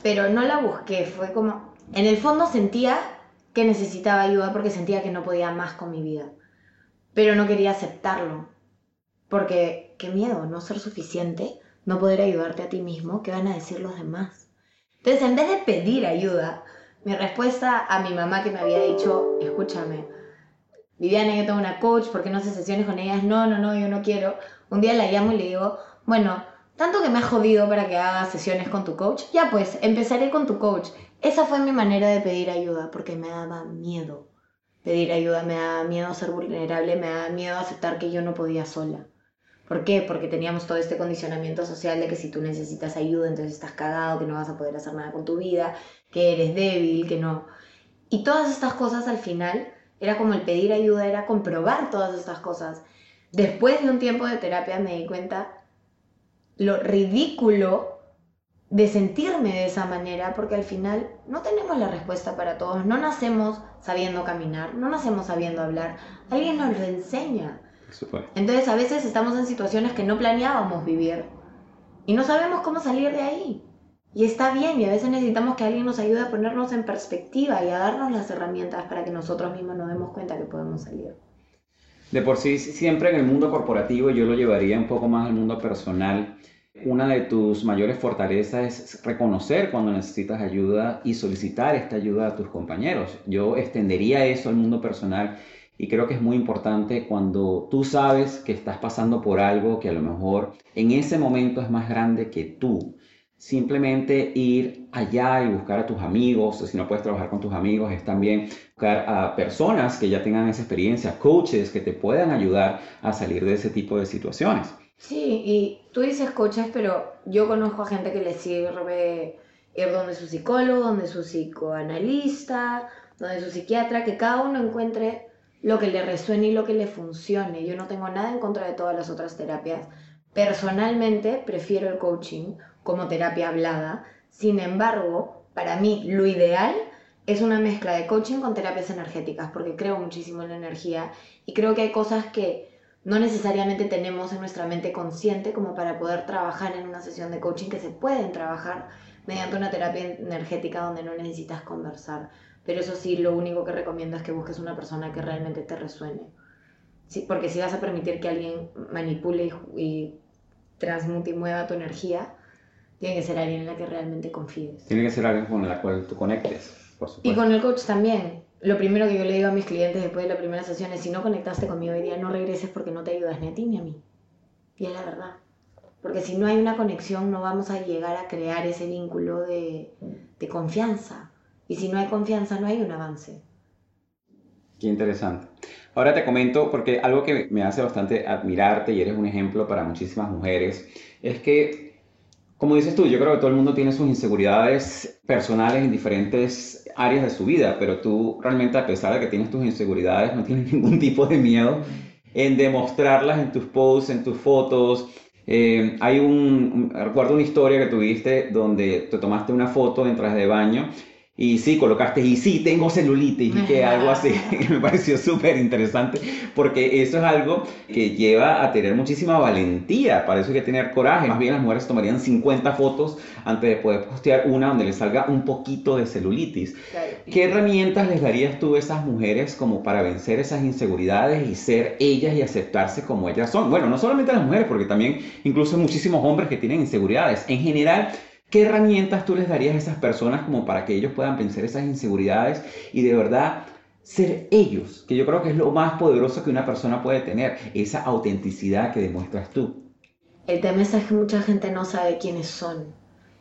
Pero no la busqué, fue como, en el fondo sentía que necesitaba ayuda porque sentía que no podía más con mi vida. Pero no quería aceptarlo. Porque qué miedo, no ser suficiente, no poder ayudarte a ti mismo, ¿qué van a decir los demás? Entonces, en vez de pedir ayuda, mi respuesta a mi mamá que me había dicho, escúchame, Viviana, yo tengo una coach, ¿por qué no haces sesiones con ellas? No, no, no, yo no quiero. Un día la llamo y le digo, bueno, tanto que me has jodido para que hagas sesiones con tu coach, ya pues, empezaré con tu coach. Esa fue mi manera de pedir ayuda, porque me daba miedo pedir ayuda, me daba miedo ser vulnerable, me daba miedo aceptar que yo no podía sola. ¿Por qué? Porque teníamos todo este condicionamiento social de que si tú necesitas ayuda, entonces estás cagado, que no vas a poder hacer nada con tu vida, que eres débil, que no. Y todas estas cosas al final era como el pedir ayuda, era comprobar todas estas cosas. Después de un tiempo de terapia me di cuenta lo ridículo de sentirme de esa manera, porque al final no tenemos la respuesta para todos, no nacemos sabiendo caminar, no nacemos sabiendo hablar, alguien nos lo enseña. Entonces a veces estamos en situaciones que no planeábamos vivir y no sabemos cómo salir de ahí. Y está bien, y a veces necesitamos que alguien nos ayude a ponernos en perspectiva y a darnos las herramientas para que nosotros mismos nos demos cuenta que podemos salir. De por sí, siempre en el mundo corporativo yo lo llevaría un poco más al mundo personal. Una de tus mayores fortalezas es reconocer cuando necesitas ayuda y solicitar esta ayuda a tus compañeros. Yo extendería eso al mundo personal y creo que es muy importante cuando tú sabes que estás pasando por algo que a lo mejor en ese momento es más grande que tú simplemente ir allá y buscar a tus amigos, o si no puedes trabajar con tus amigos, es también buscar a personas que ya tengan esa experiencia, coaches que te puedan ayudar a salir de ese tipo de situaciones. Sí, y tú dices coaches, pero yo conozco a gente que le sirve ir donde su psicólogo, donde su psicoanalista, donde su psiquiatra, que cada uno encuentre lo que le resuene y lo que le funcione. Yo no tengo nada en contra de todas las otras terapias. Personalmente prefiero el coaching como terapia hablada. Sin embargo, para mí lo ideal es una mezcla de coaching con terapias energéticas, porque creo muchísimo en la energía y creo que hay cosas que no necesariamente tenemos en nuestra mente consciente como para poder trabajar en una sesión de coaching que se pueden trabajar mediante una terapia energética donde no necesitas conversar. Pero eso sí, lo único que recomiendo es que busques una persona que realmente te resuene. Sí, porque si vas a permitir que alguien manipule y, y transmute y mueva tu energía, tiene que ser alguien en la que realmente confíes. Tiene que ser alguien con la cual tú conectes, por supuesto. Y con el coach también. Lo primero que yo le digo a mis clientes después de la primera sesión es, si no conectaste conmigo hoy día, no regreses porque no te ayudas ni a ti ni a mí. Y es la verdad. Porque si no hay una conexión, no vamos a llegar a crear ese vínculo de, de confianza. Y si no hay confianza, no hay un avance. Qué interesante. Ahora te comento, porque algo que me hace bastante admirarte y eres un ejemplo para muchísimas mujeres, es que como dices tú, yo creo que todo el mundo tiene sus inseguridades personales en diferentes áreas de su vida, pero tú realmente a pesar de que tienes tus inseguridades no tienes ningún tipo de miedo en demostrarlas en tus posts, en tus fotos. Eh, hay un, recuerdo una historia que tuviste donde te tomaste una foto en traje de baño y sí, colocaste, y sí, tengo celulitis, y que algo así, me pareció súper interesante, porque eso es algo que lleva a tener muchísima valentía, para eso hay que tener coraje, más bien las mujeres tomarían 50 fotos antes de poder postear una donde les salga un poquito de celulitis. ¿Qué herramientas les darías tú a esas mujeres como para vencer esas inseguridades y ser ellas y aceptarse como ellas son? Bueno, no solamente las mujeres, porque también incluso muchísimos hombres que tienen inseguridades. En general, ¿Qué herramientas tú les darías a esas personas como para que ellos puedan vencer esas inseguridades y de verdad ser ellos? Que yo creo que es lo más poderoso que una persona puede tener, esa autenticidad que demuestras tú. El tema es que mucha gente no sabe quiénes son,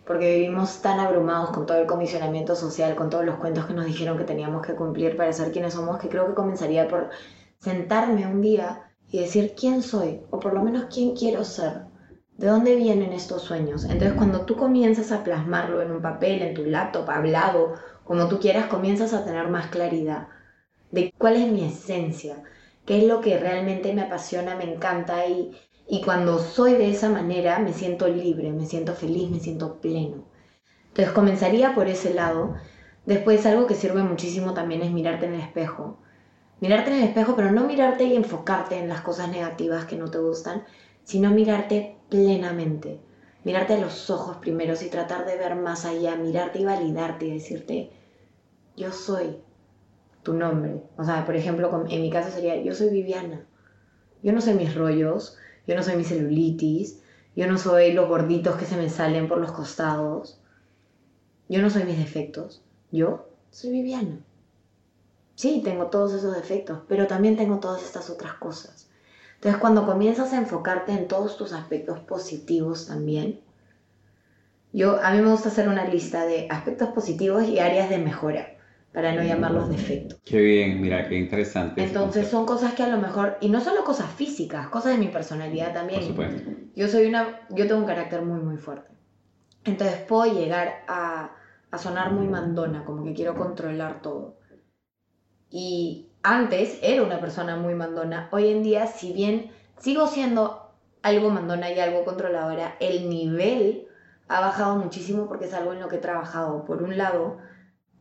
porque vivimos tan abrumados con todo el condicionamiento social, con todos los cuentos que nos dijeron que teníamos que cumplir para ser quienes somos, que creo que comenzaría por sentarme un día y decir quién soy, o por lo menos quién quiero ser ¿De dónde vienen estos sueños? Entonces cuando tú comienzas a plasmarlo en un papel, en tu laptop, hablado, como tú quieras, comienzas a tener más claridad de cuál es mi esencia, qué es lo que realmente me apasiona, me encanta y, y cuando soy de esa manera me siento libre, me siento feliz, me siento pleno. Entonces comenzaría por ese lado. Después algo que sirve muchísimo también es mirarte en el espejo. Mirarte en el espejo, pero no mirarte y enfocarte en las cosas negativas que no te gustan, sino mirarte plenamente, mirarte a los ojos primero y tratar de ver más allá, mirarte y validarte y decirte, yo soy tu nombre. O sea, por ejemplo, en mi caso sería, yo soy Viviana. Yo no soy mis rollos, yo no soy mi celulitis, yo no soy los gorditos que se me salen por los costados, yo no soy mis defectos, yo soy Viviana. Sí, tengo todos esos defectos, pero también tengo todas estas otras cosas. Entonces, cuando comienzas a enfocarte en todos tus aspectos positivos también, yo, a mí me gusta hacer una lista de aspectos positivos y áreas de mejora, para no llamarlos defectos. Qué bien, mira, qué interesante. Entonces son cosas que a lo mejor, y no solo cosas físicas, cosas de mi personalidad también. Por supuesto. Yo soy una, yo tengo un carácter muy, muy fuerte. Entonces puedo llegar a, a sonar muy mandona, como que quiero controlar todo. Y antes era una persona muy mandona. Hoy en día, si bien sigo siendo algo mandona y algo controladora, el nivel ha bajado muchísimo porque es algo en lo que he trabajado. Por un lado,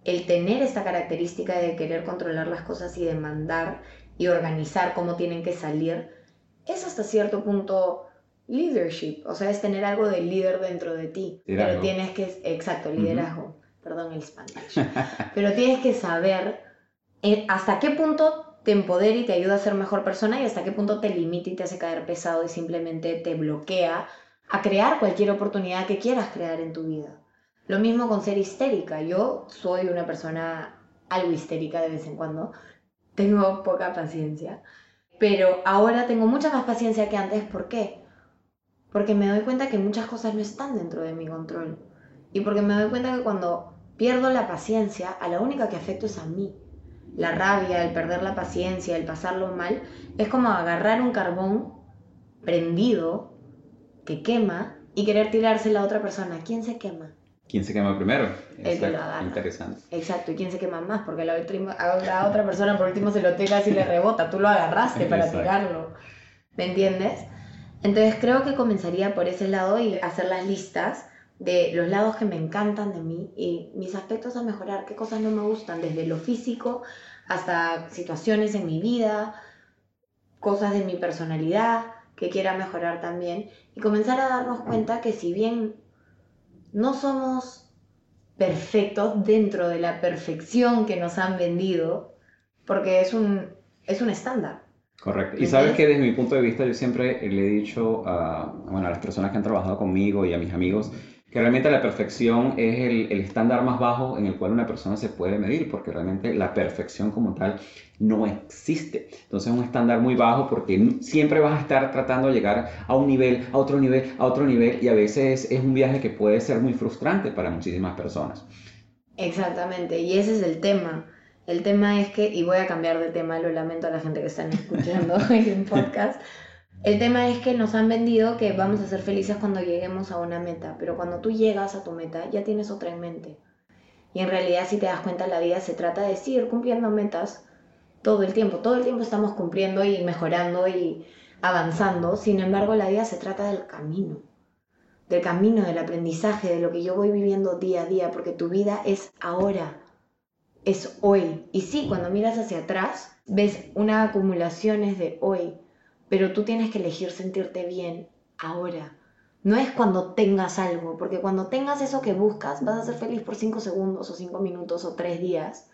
el tener esta característica de querer controlar las cosas y de mandar y organizar cómo tienen que salir, es hasta cierto punto leadership, o sea, es tener algo de líder dentro de ti. Pero tienes que, exacto, liderazgo, perdón el Spanish, pero tienes que saber hasta qué punto te empodera y te ayuda a ser mejor persona y hasta qué punto te limita y te hace caer pesado y simplemente te bloquea a crear cualquier oportunidad que quieras crear en tu vida. Lo mismo con ser histérica. Yo soy una persona algo histérica de vez en cuando. Tengo poca paciencia. Pero ahora tengo mucha más paciencia que antes. ¿Por qué? Porque me doy cuenta que muchas cosas no están dentro de mi control. Y porque me doy cuenta que cuando pierdo la paciencia, a la única que afecto es a mí la rabia, el perder la paciencia, el pasarlo mal, es como agarrar un carbón prendido que quema y querer tirárselo a otra persona. ¿Quién se quema? ¿Quién se quema primero? El que lo agarra. Interesante. Exacto, ¿y quién se quema más? Porque la, la otra persona por último se lo tira y le rebota, tú lo agarraste para tirarlo. ¿Me entiendes? Entonces creo que comenzaría por ese lado y hacer las listas de los lados que me encantan de mí y mis aspectos a mejorar, qué cosas no me gustan, desde lo físico hasta situaciones en mi vida, cosas de mi personalidad que quiera mejorar también y comenzar a darnos cuenta que si bien no somos perfectos dentro de la perfección que nos han vendido, porque es un, es un estándar. Correcto. Y sabes que desde mi punto de vista yo siempre le he dicho a, bueno, a las personas que han trabajado conmigo y a mis amigos, que realmente la perfección es el, estándar más bajo en el cual una persona se puede medir, porque realmente la perfección como tal no existe. Entonces es un estándar muy bajo porque siempre vas a estar tratando de llegar a un nivel, a otro nivel, a otro nivel, y a veces es un viaje que puede ser muy frustrante para muchísimas personas. Exactamente, y ese es el tema. El tema es que, y voy a cambiar de tema, lo lamento a la gente que están escuchando en podcast, el tema es que nos han vendido que vamos a ser felices cuando lleguemos a una meta, pero cuando tú llegas a tu meta ya tienes otra en mente. Y en realidad si te das cuenta la vida se trata de seguir cumpliendo metas todo el tiempo. Todo el tiempo estamos cumpliendo y mejorando y avanzando. Sin embargo, la vida se trata del camino. Del camino, del aprendizaje, de lo que yo voy viviendo día a día, porque tu vida es ahora, es hoy. Y sí, cuando miras hacia atrás, ves una acumulación de hoy pero tú tienes que elegir sentirte bien ahora. No es cuando tengas algo, porque cuando tengas eso que buscas, vas a ser feliz por 5 segundos o 5 minutos o 3 días,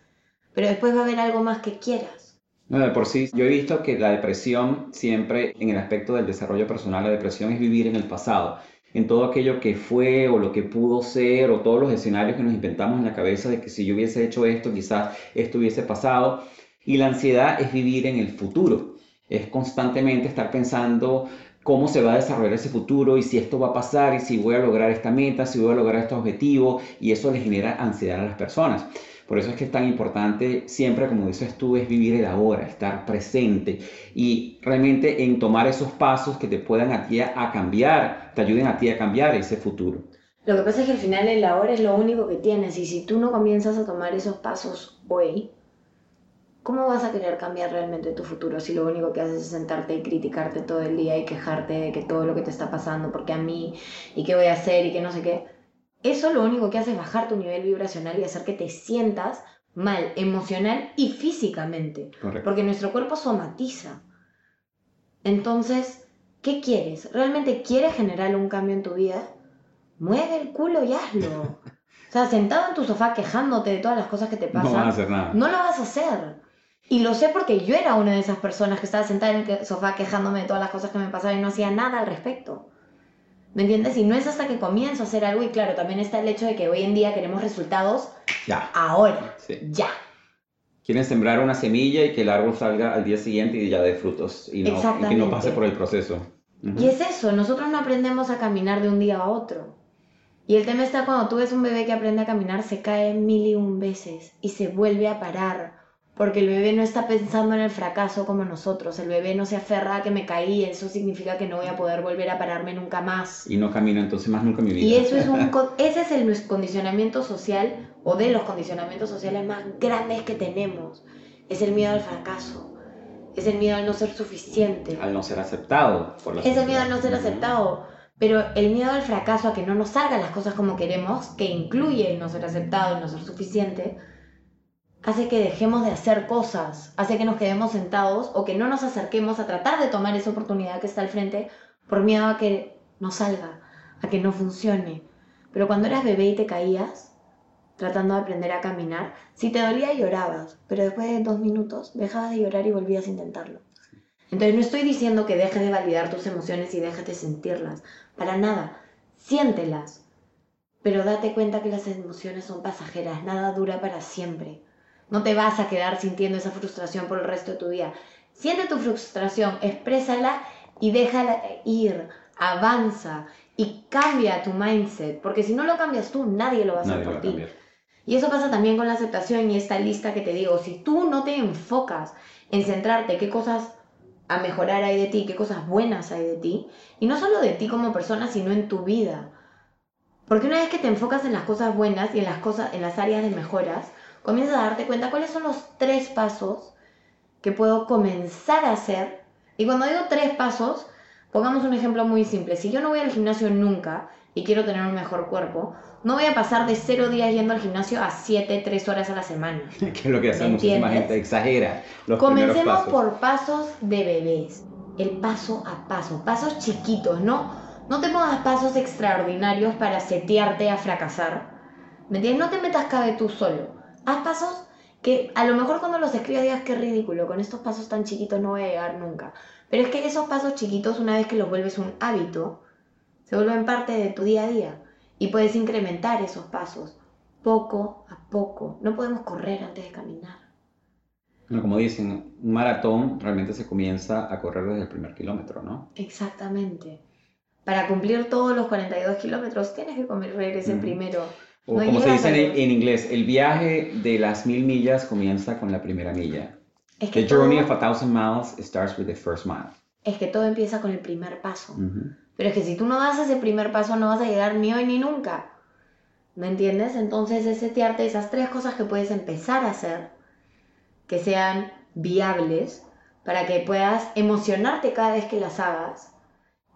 pero después va a haber algo más que quieras. No, de por sí, yo he visto que la depresión siempre, en el aspecto del desarrollo personal, la depresión es vivir en el pasado. en todo aquello que fue o lo que pudo ser o todos los escenarios que nos inventamos en la cabeza de que si yo hubiese hecho esto, quizás esto hubiese pasado. Y la ansiedad es vivir en el futuro, es constantemente estar pensando cómo se va a desarrollar ese futuro y si esto va a pasar y si voy a lograr esta meta, si voy a lograr este objetivo y eso le genera ansiedad a las personas. Por eso es que es tan importante siempre, como dices tú, es vivir el ahora, estar presente y realmente en tomar esos pasos que te puedan a ti a cambiar, te ayuden a ti a cambiar ese futuro. Lo que pasa es que al final el ahora es lo único que tienes y si tú no comienzas a tomar esos pasos hoy, ¿cómo vas a querer cambiar realmente tu futuro si lo único que haces es sentarte y criticarte todo el día y quejarte de que todo lo que te está pasando, porque a mí, y qué voy a hacer, y que no sé qué? Eso lo único que hace es bajar tu nivel vibracional y hacer que te sientas mal, emocional y físicamente. Porque nuestro cuerpo somatiza. Entonces, ¿qué quieres? ¿Realmente quieres generar un cambio en tu vida? Mueve el culo y hazlo. O sea, sentado en tu sofá quejándote de todas las cosas que te pasan. No vas a hacer nada. No lo vas a hacer. Y lo sé porque yo era una de esas personas que estaba sentada en el sofá quejándome de todas las cosas que me pasaban y no hacía nada al respecto. ¿Me entiendes? Y no es hasta que comienzo a hacer algo y claro, también está el hecho de que hoy en día queremos resultados ya. Ahora. Ya. Quieren sembrar una semilla y que el árbol salga al día siguiente y ya dé frutos y, no, y que no pase por el proceso. Y es eso, nosotros no aprendemos a caminar de un día a otro. Y el tema está cuando tú ves un bebé que aprende a caminar, se cae mil y un veces y se vuelve a parar porque el bebé no está pensando en el fracaso como nosotros, el bebé no se aferra a que me caí, eso significa que no voy a poder volver a pararme nunca más. Y no camino entonces más nunca en mi vida. Y eso es un, ese es el condicionamiento social o de los condicionamientos sociales más grandes que tenemos, es el miedo al fracaso. Es el miedo al no ser suficiente. Al no ser aceptado por la Es el miedo al no ser aceptado. Pero el miedo al fracaso, a que no nos salgan las cosas como queremos, que incluye el no ser aceptado, el no ser suficiente, hace que dejemos de hacer cosas, hace que nos quedemos sentados o que no nos acerquemos a tratar de tomar esa oportunidad que está al frente por miedo a que no salga, a que no funcione. Pero cuando eras bebé y te caías, tratando de aprender a caminar, si te dolía llorabas, pero después de dos minutos dejabas de llorar y volvías a intentarlo. Entonces no estoy diciendo que dejes de validar tus emociones y dejes de sentirlas, para nada, siéntelas, pero date cuenta que las emociones son pasajeras, nada dura para siempre. No te vas a quedar sintiendo esa frustración por el resto de tu vida. Siente tu frustración, exprésala y déjala ir, avanza y cambia tu mindset, porque si no lo cambias tú, nadie lo va a hacer por ti. Y eso pasa también con la aceptación y esta lista que te digo. Si tú no te enfocas en centrarte qué cosas a mejorar hay de ti, qué cosas buenas hay de ti, y no solo de ti como persona, sino en tu vida. Porque una vez que te enfocas en las cosas buenas y en las cosas en las áreas de mejoras, comienzas a darte cuenta cuáles son los tres pasos que puedo comenzar a hacer. Y cuando digo tres pasos, pongamos un ejemplo muy simple. Si yo no voy al gimnasio nunca y quiero tener un mejor cuerpo, no voy a pasar de cero días yendo al gimnasio a siete, tres horas a la semana. que es lo que hace muchísima gente, exagera. Los Comencemos por pasos de bebés. El paso a paso, pasos chiquitos, ¿no? No te pongas pasos extraordinarios para setearte a fracasar. ¿Me entiendes? No te metas cabe tú solo haz pasos que a lo mejor cuando los escribas digas que ridículo, con estos pasos tan chiquitos no voy a llegar nunca. Pero es que esos pasos chiquitos, una vez que los vuelves un hábito, se vuelven parte de tu día a día y puedes incrementar esos pasos poco a poco. No podemos correr antes de caminar. como dicen, un maratón realmente se comienza a correr desde el primer kilómetro, ¿no? Exactamente. Para cumplir todos los 42 kilómetros tienes que correr ese primero o como se dice en, inglés, el viaje de las mil millas comienza con la primera milla. Es que the journey of a thousand miles starts with the first mile. Es que todo empieza con el primer paso. Pero es que si tú no das ese primer paso no vas a llegar ni hoy ni nunca. ¿Me entiendes? Entonces es setearte esas tres cosas que puedes empezar a hacer, que sean viables, para que puedas emocionarte cada vez que las hagas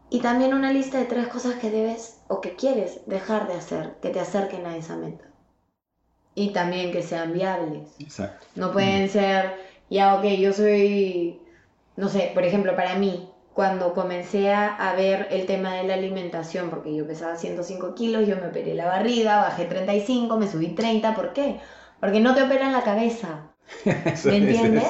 y también una lista de tres cosas que debes o que quieres dejar de hacer, que te acerquen a esa meta. Y también que sean viables. Exacto. No pueden mm. ser, ya, ok, yo soy, no sé, por ejemplo, para mí, cuando comencé a, ver el tema de la alimentación, porque yo pesaba 105 kilos, yo me operé la barriga, bajé 35, me subí 30, ¿por qué? Porque no te operan la cabeza. ¿Me entiendes?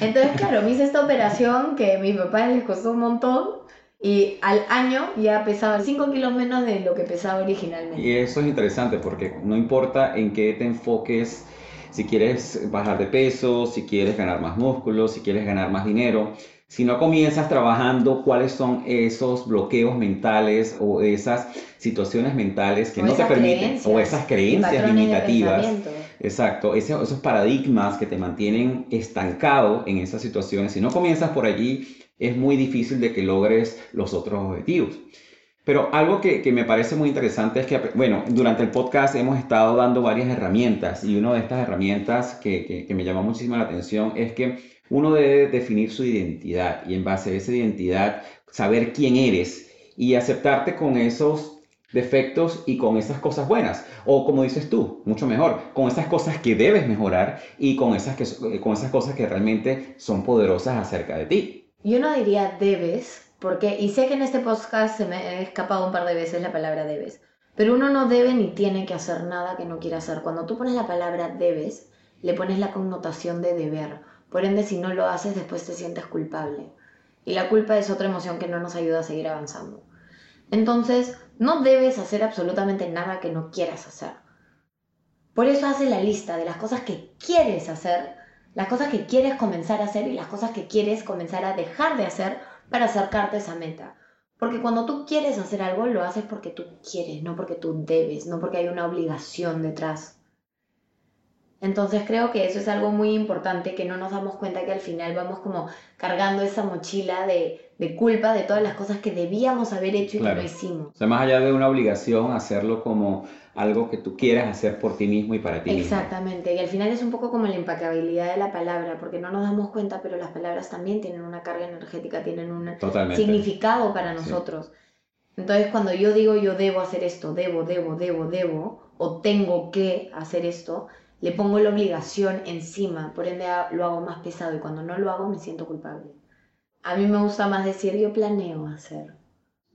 Entonces, claro, me hice esta operación que a mi papá les costó un montón Y al año ya pesaba 5 kilos menos de lo que pesaba originalmente. Y eso es interesante porque no importa en qué te enfoques, si quieres bajar de peso, si quieres ganar más músculo, si quieres ganar más dinero, si no comienzas trabajando cuáles son esos bloqueos mentales o esas situaciones mentales que no te permiten, o esas creencias limitativas, exacto, esos, esos paradigmas que te mantienen estancado en esas situaciones, si no comienzas por allí, es muy difícil de que logres los otros objetivos. Pero algo que, que, me parece muy interesante es que, bueno, durante el podcast hemos estado dando varias herramientas y una de estas herramientas que, que, me llamó muchísimo la atención es que uno debe definir su identidad y en base a esa identidad saber quién eres y aceptarte con esos defectos y con esas cosas buenas. O como dices tú, mucho mejor, con esas cosas que debes mejorar y con esas, que, con esas cosas que realmente son poderosas acerca de ti. Yo no diría debes, porque, y sé que en este podcast se me ha escapado un par de veces la palabra debes, pero uno no debe ni tiene que hacer nada que no quiera hacer. Cuando tú pones la palabra debes, le pones la connotación de deber. Por ende, si no lo haces, después te sientes culpable. Y la culpa es otra emoción que no nos ayuda a seguir avanzando. Entonces, no debes hacer absolutamente nada que no quieras hacer. Por eso hace la lista de las cosas que quieres hacer las cosas que quieres comenzar a hacer y las cosas que quieres comenzar a dejar de hacer para acercarte a esa meta. Porque cuando tú quieres hacer algo, lo haces porque tú quieres, no porque tú debes, no porque hay una obligación detrás. Entonces creo que eso es algo muy importante, que no nos damos cuenta que al final vamos como cargando esa mochila de, de culpa de todas las cosas que debíamos haber hecho y que no hicimos. O sea, más allá de una obligación, hacerlo como algo que tú quieras hacer por ti mismo y para ti Exactamente, y al final es un poco como la impecabilidad de la palabra, porque no nos damos cuenta, pero las palabras también tienen una carga energética, tienen un significado para nosotros. Entonces, cuando yo digo yo debo hacer esto, debo, debo, debo, debo, o tengo que hacer esto, le pongo la obligación encima, por ende lo hago más pesado y cuando no lo hago me siento culpable. A mí me gusta más decir yo planeo hacer.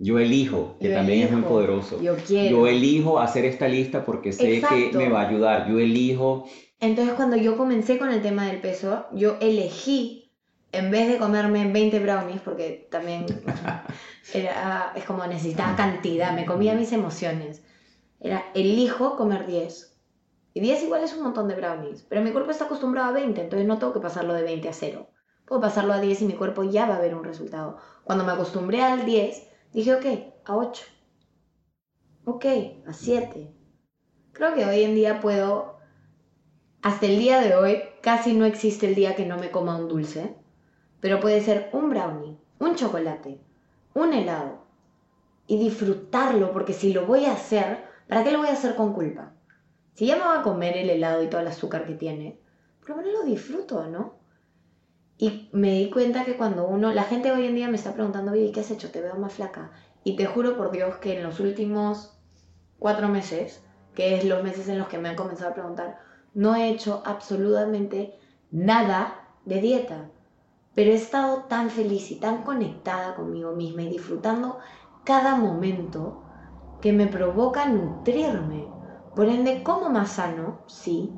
Yo elijo, que también es muy poderoso. Yo quiero. Yo elijo hacer esta lista porque sé que me va a ayudar. Yo elijo. Entonces, cuando yo comencé con el tema del peso, yo elegí, en vez de comerme 20 brownies, porque también era, es como necesitaba cantidad, me comía mis emociones. Era, elijo comer 10. Y 10 igual es un montón de brownies, pero mi cuerpo está acostumbrado a 20, entonces no tengo que pasarlo de 20 a 0. Puedo pasarlo a 10 y mi cuerpo ya va a ver un resultado. Cuando me acostumbré al 10, Dije, ok, a 8. Ok, a 7. Creo que hoy en día puedo, hasta el día de hoy, casi no existe el día que no me coma un dulce, pero puede ser un brownie, un chocolate, un helado, y disfrutarlo, porque si lo voy a hacer, ¿para qué lo voy a hacer con culpa? Si ya me voy a comer el helado y todo el azúcar que tiene, por lo menos lo disfruto, ¿no? Y me di cuenta que cuando uno, la gente hoy en día me está preguntando, oye, ¿qué has hecho? Te veo más flaca. Y te juro por Dios que en los últimos cuatro meses, que es los meses en los que me han comenzado a preguntar, no he hecho absolutamente nada de dieta. Pero he estado tan feliz y tan conectada conmigo misma y disfrutando cada momento que me provoca nutrirme. Por ende, como más sano, sí,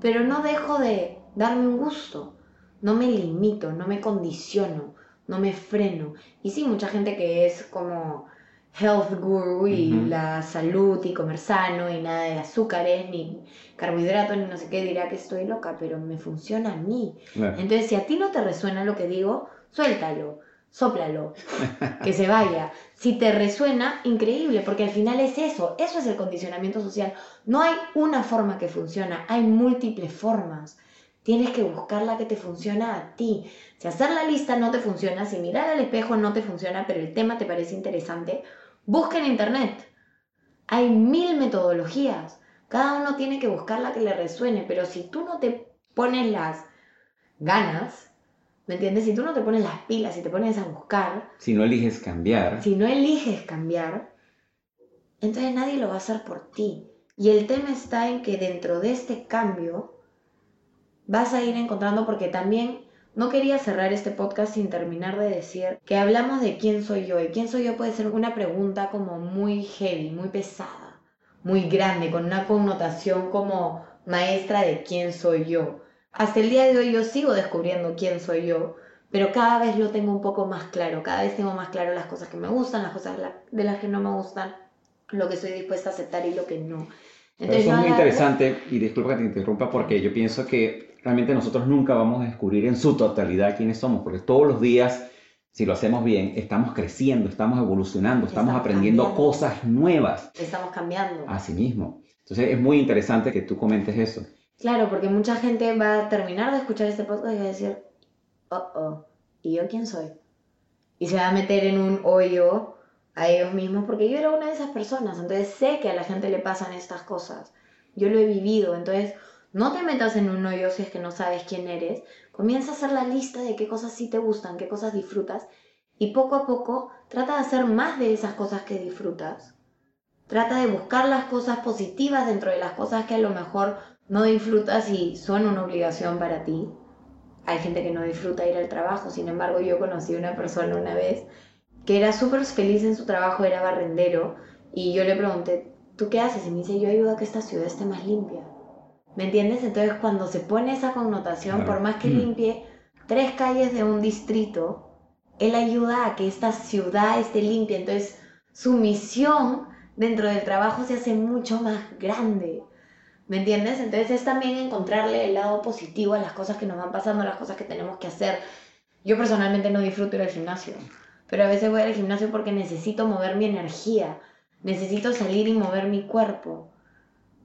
pero no dejo de darme un gusto no me limito, no me condiciono, no me freno. Y sí, mucha gente que es como health guru y la salud y comer sano y nada de azúcares ni carbohidratos ni no sé qué dirá que estoy loca, pero me funciona a mí. Entonces, si a ti no te resuena lo que digo, suéltalo, sóplalo, que se vaya. Si te resuena, increíble, porque al final es eso, eso es el condicionamiento social. No hay una forma que funciona, hay múltiples formas. Tienes que buscar la que te funciona a ti. Si hacer la lista no te funciona, si mirar al espejo no te funciona, pero el tema te parece interesante, busca en internet. Hay mil metodologías. Cada uno tiene que buscar la que le resuene, pero si tú no te pones las ganas, ¿me entiendes? Si tú no te pones las pilas y te pones a buscar. Si no eliges cambiar. Si no eliges cambiar, entonces nadie lo va a hacer por ti. Y el tema está en que dentro de este cambio vas a ir encontrando porque también no quería cerrar este podcast sin terminar de decir que hablamos de quién soy yo y quién soy yo puede ser una pregunta como muy heavy, muy pesada, muy grande, con una connotación como maestra de quién soy yo. Hasta el día de hoy yo sigo descubriendo quién soy yo, pero cada vez lo tengo un poco más claro, cada vez tengo más claro las cosas que me gustan, las cosas de las que no me gustan, lo que estoy dispuesta a aceptar y lo que no. Entonces, eso es muy interesante, y disculpa que te interrumpa, porque yo pienso que realmente nosotros nunca vamos a descubrir en su totalidad quiénes somos, porque todos los días, si lo hacemos bien, estamos creciendo, estamos evolucionando, estamos, aprendiendo cosas nuevas. Estamos cambiando. Así mismo. Entonces es muy interesante que tú comentes eso. Claro, porque mucha gente va a terminar de escuchar este podcast y va a decir, oh, oh, ¿y yo quién soy? Y se va a meter en un hoyo a ellos mismos, porque yo era una de esas personas, entonces sé que a la gente le pasan estas cosas. Yo lo he vivido, entonces no te metas en un hoyo si es que no sabes quién eres. Comienza a hacer la lista de qué cosas sí te gustan, qué cosas disfrutas, y poco a poco trata de hacer más de esas cosas que disfrutas. Trata de buscar las cosas positivas dentro de las cosas que a lo mejor no disfrutas y son una obligación para ti. Hay gente que no disfruta ir al trabajo, sin embargo yo conocí a una persona una vez que era súper feliz en su trabajo, era barrendero, y yo le pregunté, ¿tú qué haces? Y me dice, yo ayudo a que esta ciudad esté más limpia. ¿Me entiendes? Entonces cuando se pone esa connotación, por más que mm. limpie tres calles de un distrito, él ayuda a que esta ciudad esté limpia. Entonces su misión dentro del trabajo se hace mucho más grande. ¿Me entiendes? Entonces es también encontrarle el lado positivo a las cosas que nos van pasando, a las cosas que tenemos que hacer. Yo personalmente no disfruto ir al gimnasio, pero a veces voy al gimnasio porque necesito mover mi energía, necesito salir y mover mi cuerpo.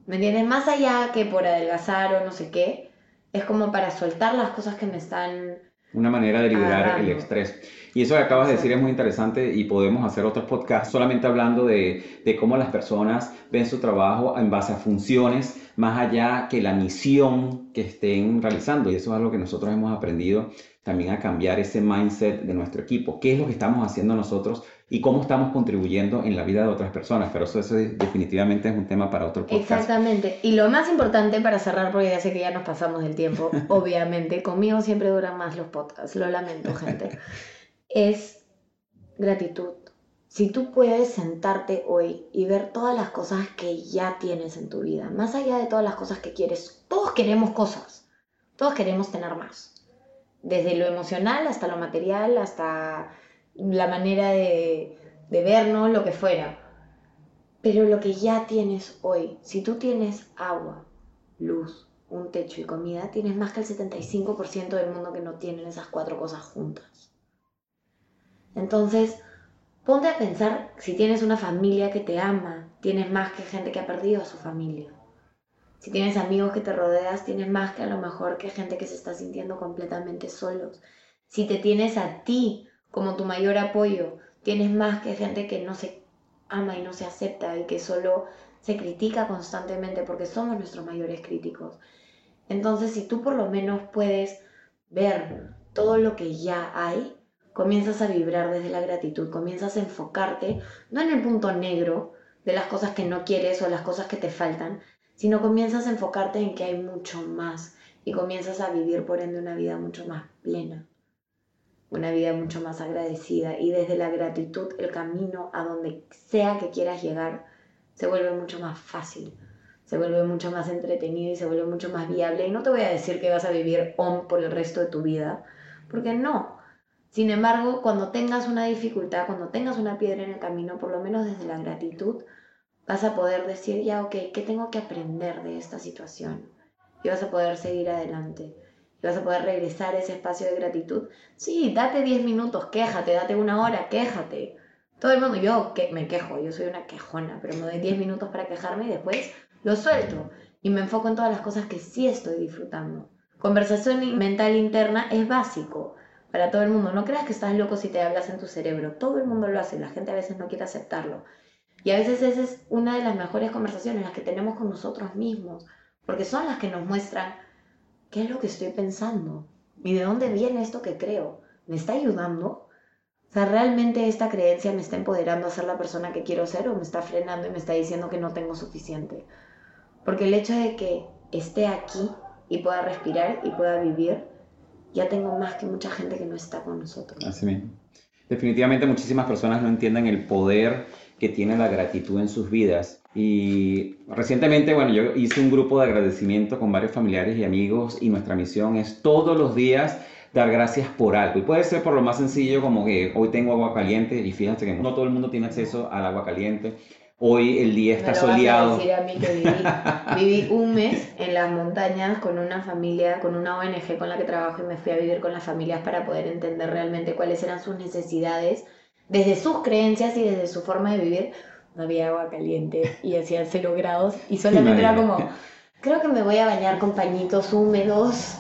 ¿Me entiendes? Más allá que por adelgazar o no sé qué, es como para soltar las cosas que me están una manera de liberar el estrés. Y eso que acabas de decir es muy interesante y podemos hacer otros podcasts solamente hablando de, de, cómo las personas ven su trabajo en base a funciones, más allá que la misión que estén realizando. Y eso es algo que nosotros hemos aprendido también a cambiar ese mindset de nuestro equipo. ¿Qué es lo que estamos haciendo nosotros y cómo estamos contribuyendo en la vida de otras personas? Pero eso, definitivamente es un tema para otro podcast. Exactamente. Y lo más importante para cerrar, porque ya sé que ya nos pasamos del tiempo, obviamente, conmigo siempre duran más los podcasts, lo lamento, gente, es gratitud. Si tú puedes sentarte hoy y ver todas las cosas que ya tienes en tu vida, más allá de todas las cosas que quieres, todos queremos cosas, todos queremos tener más desde lo emocional hasta lo material, hasta la manera de, vernos, lo que fuera. Pero lo que ya tienes hoy, si tú tienes agua, luz, un techo y comida, tienes más que el 75% del mundo que no tienen esas cuatro cosas juntas. Entonces, ponte a pensar si tienes una familia que te ama, tienes más que gente que ha perdido a su familia. Si tienes amigos que te rodeas, tienes más que a lo mejor que gente que se está sintiendo completamente solos. Si te tienes a ti como tu mayor apoyo, tienes más que gente que no se ama y no se acepta y que solo se critica constantemente porque somos nuestros mayores críticos. Entonces, si tú por lo menos puedes ver todo lo que ya hay, comienzas a vibrar desde la gratitud, comienzas a enfocarte no en el punto negro de las cosas que no quieres o las cosas que te faltan, sino comienzas a enfocarte en que hay mucho más y comienzas a vivir por ende una vida mucho más plena, una vida mucho más agradecida y desde la gratitud el camino a donde sea que quieras llegar se vuelve mucho más fácil, se vuelve mucho más entretenido y se vuelve mucho más viable y no te voy a decir que vas a vivir on por el resto de tu vida, porque no. Sin embargo, cuando tengas una dificultad, cuando tengas una piedra en el camino, por lo menos desde la gratitud, vas a poder decir, ya, ok, ¿qué tengo que aprender de esta situación? Y vas a poder seguir adelante. Vas a poder regresar a ese espacio de gratitud. Sí, date 10 minutos, quéjate, date una hora, quéjate. Todo el mundo, yo que me quejo, yo soy una quejona, pero me doy 10 minutos para quejarme y después lo suelto. Y me enfoco en todas las cosas que sí estoy disfrutando. Conversación mental interna es básico para todo el mundo. No creas que estás loco si te hablas en tu cerebro. Todo el mundo lo hace, la gente a veces no quiere aceptarlo. Y a veces esa es una de las mejores conversaciones, las que tenemos con nosotros mismos, porque son las que nos muestran qué es lo que estoy pensando y de dónde viene esto que creo. ¿Me está ayudando? O sea, ¿realmente esta creencia me está empoderando a ser la persona que quiero ser o me está frenando y me está diciendo que no tengo suficiente? Porque el hecho de que esté aquí y pueda respirar y pueda vivir, ya tengo más que mucha gente que no está con nosotros. Así mismo. Definitivamente muchísimas personas no entienden el poder que tiene la gratitud en sus vidas. Y recientemente, bueno, yo hice un grupo de agradecimiento con varios familiares y amigos y nuestra misión es todos los días dar gracias por algo. Y puede ser por lo más sencillo como que hoy tengo agua caliente y fíjense que no todo el mundo tiene acceso al agua caliente. Hoy el día está Me lo soleado. Vas a decir a mí que viví, viví un mes en las montañas con una familia, con una ONG con la que trabajo y me fui a vivir con las familias para poder entender realmente cuáles eran sus necesidades desde sus creencias y desde su forma de vivir. No había agua caliente y hacía cero grados y solamente era como, creo que me voy a bañar con pañitos húmedos.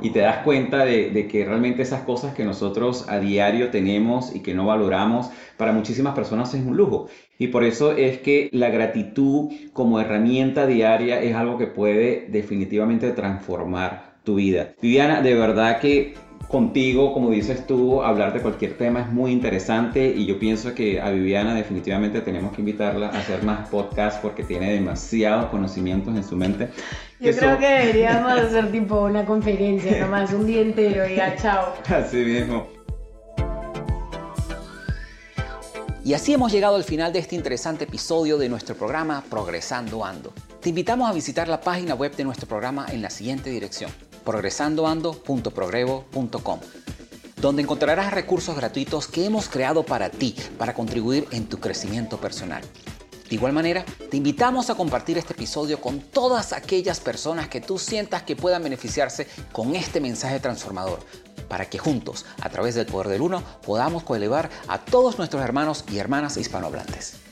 Y te das cuenta de, de, que realmente esas cosas que nosotros a diario tenemos y que no valoramos, para muchísimas personas es un lujo. Y por eso es que la gratitud como herramienta diaria es algo que puede definitivamente transformar tu vida. Viviana, de verdad que contigo, como dices tú, hablar de cualquier tema es muy interesante y yo pienso que a Viviana definitivamente tenemos que invitarla a hacer más podcasts porque tiene demasiados conocimientos en su mente. Yo creo son... que deberíamos hacer tipo una conferencia nomás, un día entero y ya, chao. Así mismo. Y así hemos llegado al final de este interesante episodio de nuestro programa Progresando Ando. Te invitamos a visitar la página web de nuestro programa en la siguiente dirección, progresandoando.progrevo.com, donde encontrarás recursos gratuitos que hemos creado para ti, para contribuir en tu crecimiento personal. De igual manera, te invitamos a compartir este episodio con todas aquellas personas que tú sientas que puedan beneficiarse con este mensaje transformador, para que juntos, a través del poder del uno, podamos coelevar a todos nuestros hermanos y hermanas hispanohablantes.